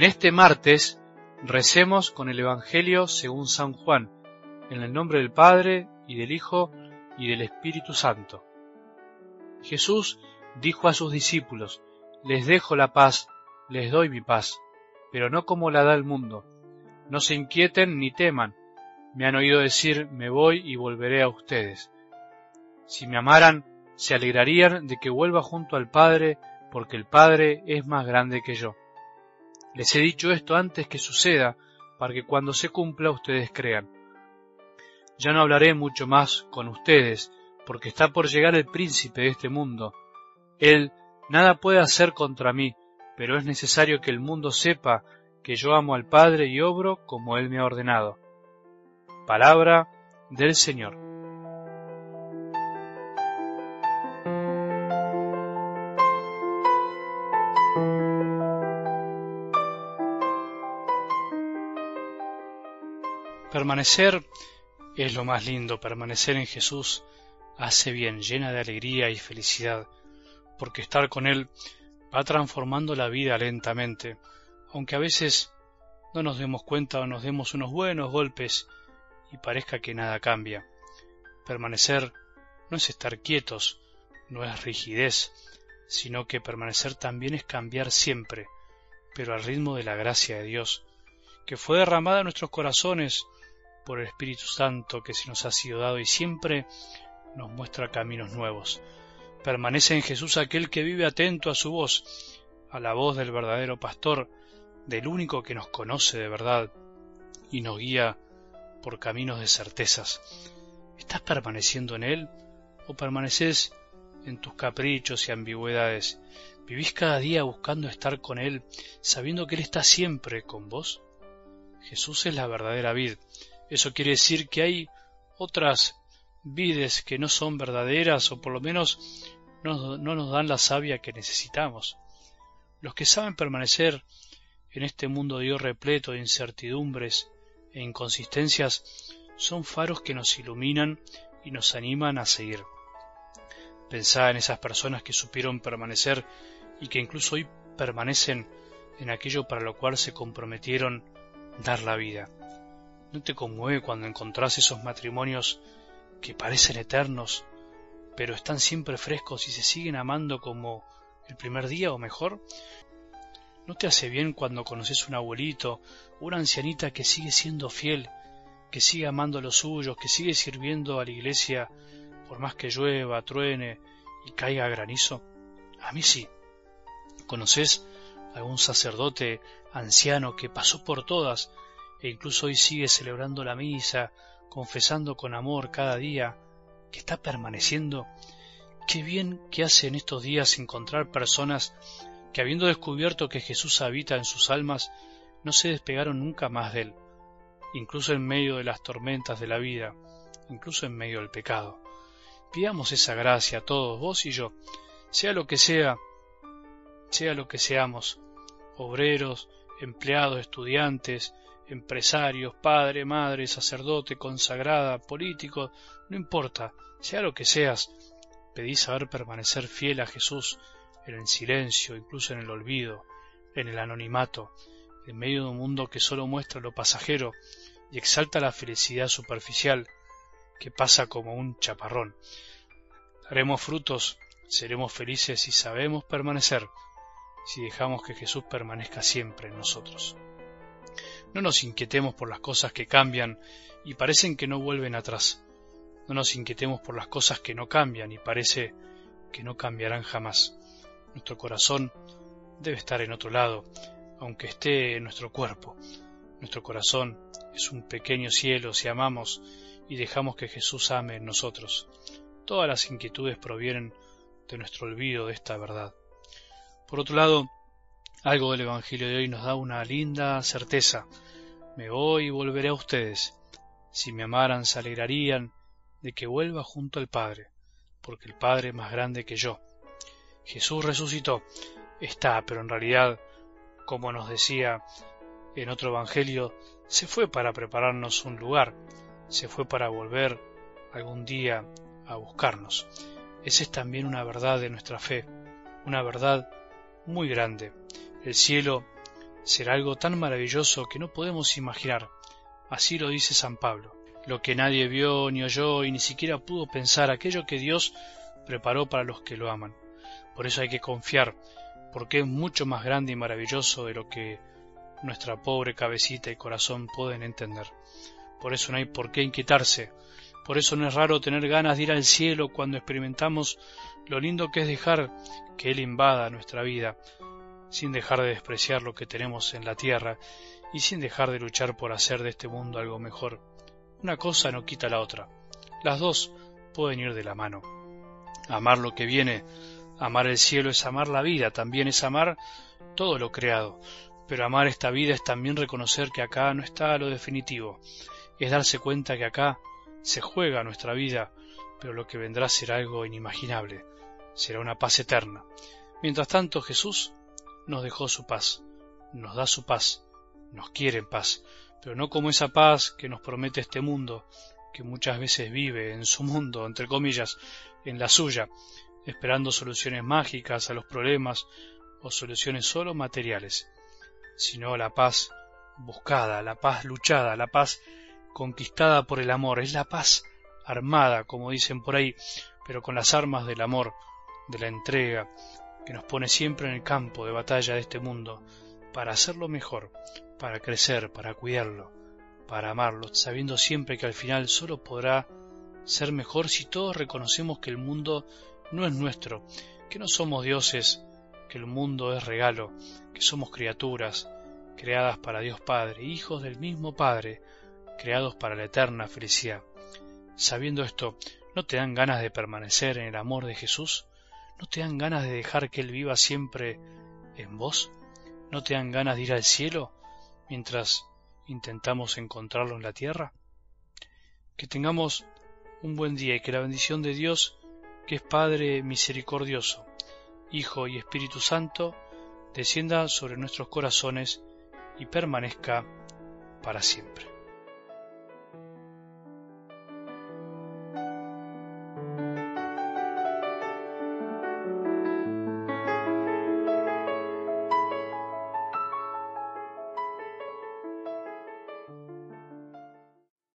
En este martes recemos con el Evangelio según San Juan, en el nombre del Padre y del Hijo y del Espíritu Santo. Jesús dijo a sus discípulos, Les dejo la paz, les doy mi paz, pero no como la da el mundo. No se inquieten ni teman. Me han oído decir, me voy y volveré a ustedes. Si me amaran, se alegrarían de que vuelva junto al Padre, porque el Padre es más grande que yo. Les he dicho esto antes que suceda, para que cuando se cumpla ustedes crean. Ya no hablaré mucho más con ustedes, porque está por llegar el príncipe de este mundo. Él nada puede hacer contra mí, pero es necesario que el mundo sepa que yo amo al Padre y obro como Él me ha ordenado. Palabra del Señor. Permanecer es lo más lindo, permanecer en Jesús hace bien, llena de alegría y felicidad, porque estar con Él va transformando la vida lentamente, aunque a veces no nos demos cuenta o nos demos unos buenos golpes y parezca que nada cambia. Permanecer no es estar quietos, no es rigidez, sino que permanecer también es cambiar siempre, pero al ritmo de la gracia de Dios, que fue derramada en nuestros corazones por el Espíritu Santo que se nos ha sido dado y siempre nos muestra caminos nuevos. Permanece en Jesús aquel que vive atento a su voz, a la voz del verdadero pastor, del único que nos conoce de verdad y nos guía por caminos de certezas. ¿Estás permaneciendo en Él o permaneces en tus caprichos y ambigüedades? ¿Vivís cada día buscando estar con Él, sabiendo que Él está siempre con vos? Jesús es la verdadera vid, eso quiere decir que hay otras vides que no son verdaderas o por lo menos no, nos dan la savia que necesitamos. Los que saben permanecer en este mundo de Dios repleto de incertidumbres e inconsistencias son faros que nos iluminan y nos animan a seguir. Pensá en esas personas que supieron permanecer y que incluso hoy permanecen en aquello para lo cual se comprometieron dar la vida. ¿No te conmueve cuando encontrás esos matrimonios que parecen eternos, pero están siempre frescos y se siguen amando como el primer día o mejor? ¿No te hace bien cuando conoces un abuelito, una ancianita que sigue siendo fiel, que sigue amando a los suyos, que sigue sirviendo a la iglesia por más que llueva, truene y caiga granizo? A mí sí. ¿Conoces algún sacerdote anciano que pasó por todas e incluso hoy sigue celebrando la misa, confesando con amor cada día, que está permaneciendo, qué bien que hace en estos días encontrar personas que habiendo descubierto que Jesús habita en sus almas, no se despegaron nunca más de él, incluso en medio de las tormentas de la vida, incluso en medio del pecado. Pidamos esa gracia a todos, vos y yo, sea lo que sea, sea lo que seamos, obreros, empleados, estudiantes, empresarios, padre, madre, sacerdote, consagrada, político, no importa, sea lo que seas, pedí saber permanecer fiel a Jesús en el silencio, incluso en el olvido, en el anonimato, en medio de un mundo que solo muestra lo pasajero y exalta la felicidad superficial que pasa como un chaparrón. Daremos frutos, seremos felices si sabemos permanecer, si dejamos que Jesús permanezca siempre en nosotros. No nos inquietemos por las cosas que cambian y parecen que no vuelven atrás. No nos inquietemos por las cosas que no cambian y parece que no cambiarán jamás. Nuestro corazón debe estar en otro lado, aunque esté en nuestro cuerpo. Nuestro corazón es un pequeño cielo si amamos y dejamos que Jesús ame en nosotros. Todas las inquietudes provienen de nuestro olvido de esta verdad. Por otro lado, algo del Evangelio de hoy nos da una linda certeza. Me voy y volveré a ustedes. Si me amaran, se alegrarían de que vuelva junto al Padre, porque el Padre es más grande que yo. Jesús resucitó. Está, pero en realidad, como nos decía en otro Evangelio, se fue para prepararnos un lugar, se fue para volver algún día a buscarnos. Esa es también una verdad de nuestra fe, una verdad muy grande. El cielo será algo tan maravilloso que no podemos imaginar. Así lo dice San Pablo. Lo que nadie vio ni oyó y ni siquiera pudo pensar, aquello que Dios preparó para los que lo aman. Por eso hay que confiar, porque es mucho más grande y maravilloso de lo que nuestra pobre cabecita y corazón pueden entender. Por eso no hay por qué inquietarse, por eso no es raro tener ganas de ir al cielo cuando experimentamos lo lindo que es dejar que Él invada nuestra vida, sin dejar de despreciar lo que tenemos en la tierra y sin dejar de luchar por hacer de este mundo algo mejor. Una cosa no quita la otra. Las dos pueden ir de la mano. Amar lo que viene, amar el cielo es amar la vida, también es amar todo lo creado. Pero amar esta vida es también reconocer que acá no está lo definitivo, es darse cuenta que acá se juega nuestra vida, pero lo que vendrá será algo inimaginable, será una paz eterna. Mientras tanto Jesús nos dejó su paz, nos da su paz, nos quiere en paz, pero no como esa paz que nos promete este mundo, que muchas veces vive en su mundo, entre comillas, en la suya, esperando soluciones mágicas a los problemas o soluciones solo materiales, sino la paz buscada, la paz luchada, la paz conquistada por el amor, es la paz armada, como dicen por ahí, pero con las armas del amor, de la entrega, que nos pone siempre en el campo de batalla de este mundo, para hacerlo mejor, para crecer, para cuidarlo, para amarlo, sabiendo siempre que al final solo podrá ser mejor si todos reconocemos que el mundo no es nuestro, que no somos dioses, que el mundo es regalo, que somos criaturas, creadas para Dios Padre, hijos del mismo Padre, creados para la eterna felicidad. Sabiendo esto, ¿no te dan ganas de permanecer en el amor de Jesús? ¿No te dan ganas de dejar que Él viva siempre en vos? ¿No te dan ganas de ir al cielo mientras intentamos encontrarlo en la tierra? Que tengamos un buen día y que la bendición de Dios, que es Padre misericordioso, Hijo y Espíritu Santo, descienda sobre nuestros corazones y permanezca para siempre.